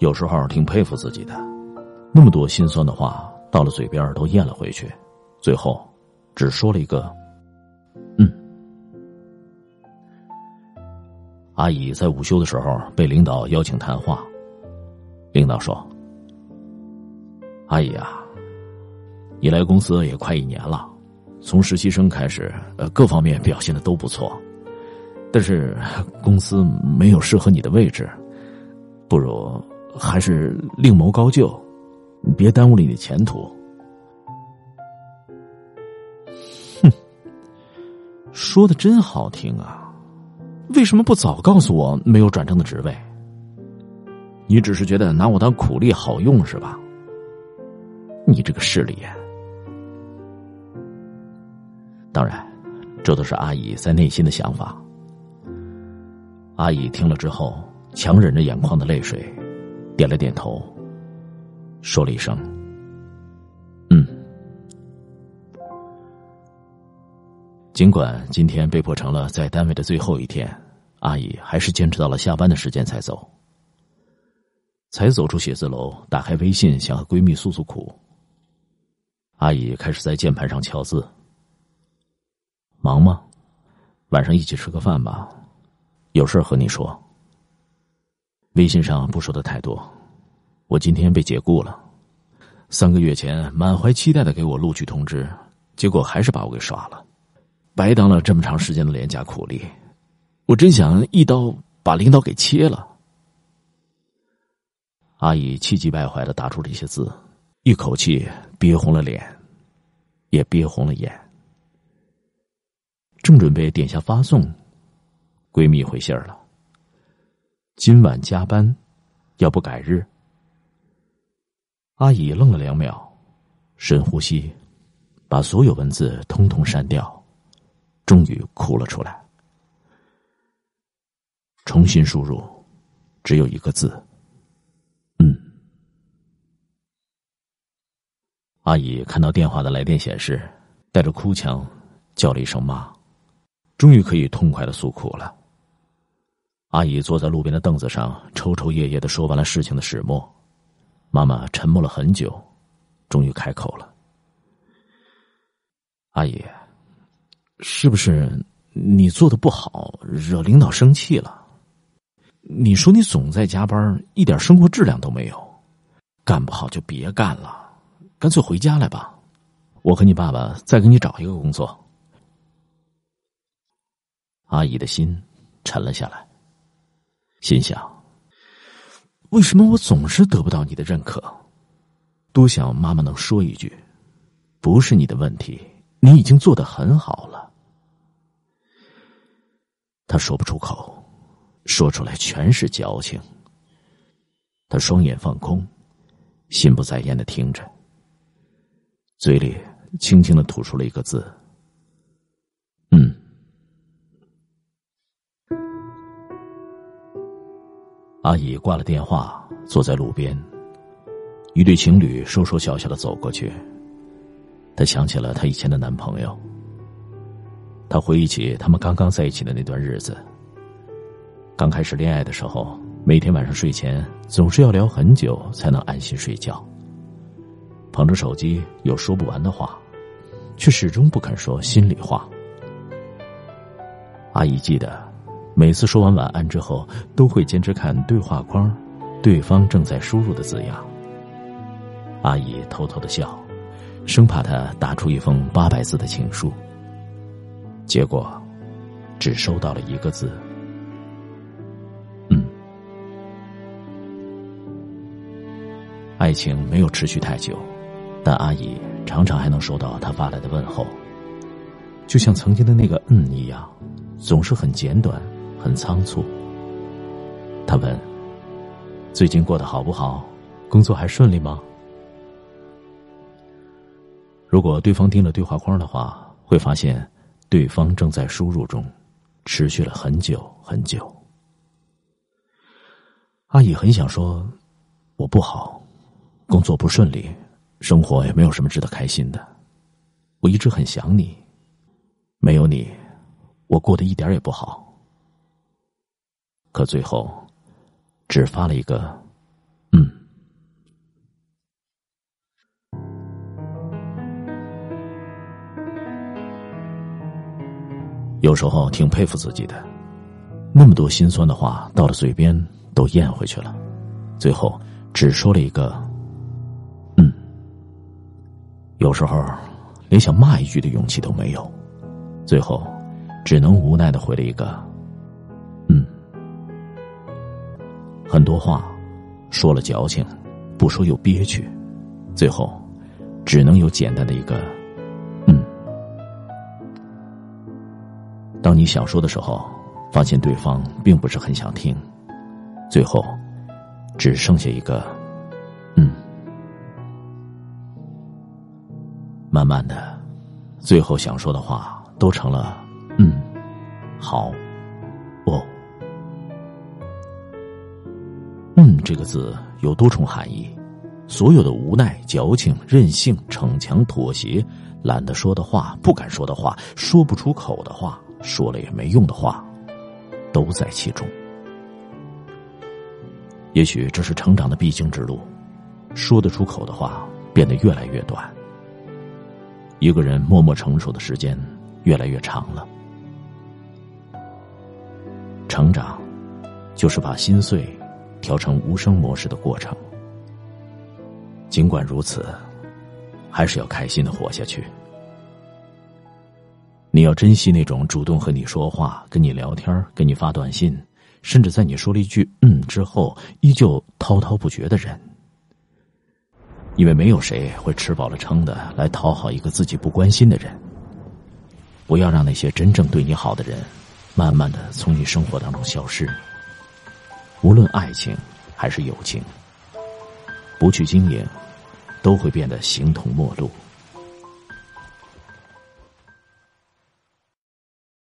有时候挺佩服自己的，那么多心酸的话到了嘴边都咽了回去，最后只说了一个“嗯”。阿姨在午休的时候被领导邀请谈话，领导说：“阿姨啊，你来公司也快一年了，从实习生开始，呃，各方面表现的都不错，但是公司没有适合你的位置，不如……”还是另谋高就，别耽误了你的前途。哼，说的真好听啊！为什么不早告诉我没有转正的职位？你只是觉得拿我当苦力好用是吧？你这个势利眼！当然，这都是阿姨在内心的想法。阿姨听了之后，强忍着眼眶的泪水。点了点头，说了一声：“嗯。”尽管今天被迫成了在单位的最后一天，阿姨还是坚持到了下班的时间才走。才走出写字楼，打开微信想和闺蜜诉诉苦。阿姨开始在键盘上敲字。忙吗？晚上一起吃个饭吧，有事和你说。微信上不说的太多，我今天被解雇了。三个月前满怀期待的给我录取通知，结果还是把我给耍了，白当了这么长时间的廉价苦力。我真想一刀把领导给切了。阿姨气急败坏的打出这些字，一口气憋红了脸，也憋红了眼。正准备点下发送，闺蜜回信了。今晚加班，要不改日？阿姨愣了两秒，深呼吸，把所有文字通通删掉，终于哭了出来。重新输入，只有一个字：嗯。阿姨看到电话的来电显示，带着哭腔叫了一声“妈”，终于可以痛快的诉苦了。阿姨坐在路边的凳子上，抽抽噎噎的说完了事情的始末。妈妈沉默了很久，终于开口了：“阿姨，是不是你做的不好，惹领导生气了？你说你总在加班，一点生活质量都没有，干不好就别干了，干脆回家来吧。我和你爸爸再给你找一个工作。”阿姨的心沉了下来。心想：为什么我总是得不到你的认可？多想妈妈能说一句：“不是你的问题，你已经做的很好了。”他说不出口，说出来全是矫情。他双眼放空，心不在焉的听着，嘴里轻轻的吐出了一个字：“阿姨挂了电话，坐在路边。一对情侣说说笑笑的走过去。她想起了她以前的男朋友。她回忆起他们刚刚在一起的那段日子。刚开始恋爱的时候，每天晚上睡前总是要聊很久才能安心睡觉。捧着手机有说不完的话，却始终不肯说心里话。阿姨记得。每次说完晚安之后，都会坚持看对话框，对方正在输入的字样。阿姨偷偷的笑，生怕他打出一封八百字的情书。结果，只收到了一个字：“嗯。”爱情没有持续太久，但阿姨常常还能收到他发来的问候，就像曾经的那个“嗯”一样，总是很简短。很仓促。他问：“最近过得好不好？工作还顺利吗？”如果对方盯了对话框的话，会发现对方正在输入中，持续了很久很久。阿姨很想说：“我不好，工作不顺利，生活也没有什么值得开心的。我一直很想你，没有你，我过得一点也不好。”可最后只发了一个嗯。有时候挺佩服自己的那么多心酸的话到了嘴边都咽回去了最后只说了一个嗯。有时候连想骂一句的勇气都没有最后只能无奈的回了一个很多话说了矫情，不说又憋屈，最后只能有简单的一个。嗯当你想说的时候，发现对方并不是很想听，最后只剩下一个“嗯”。慢慢的，最后想说的话都成了“嗯，好，这个字有多重含义，所有的无奈、矫情、任性、逞强、妥协、懒得说的话、不敢说的话、说不出口的话。说了也没用的话，都在其中。也许这是成长的必经之路，说得出口的话变得越来越短，一个人默默成熟的时间越来越长了。成长，就是把心碎调成无声模式的过程。尽管如此，还是要开心的活下去。你要珍惜那种主动和你说话、跟你聊天、给你发短信，甚至在你说了一句“嗯”之后，依旧滔滔不绝的人。因为没有谁会吃饱了撑的来讨好一个自己不关心的人。不要让那些真正对你好的人，慢慢的从你生活当中消失。无论爱情还是友情，不去经营，都会变得形同陌路。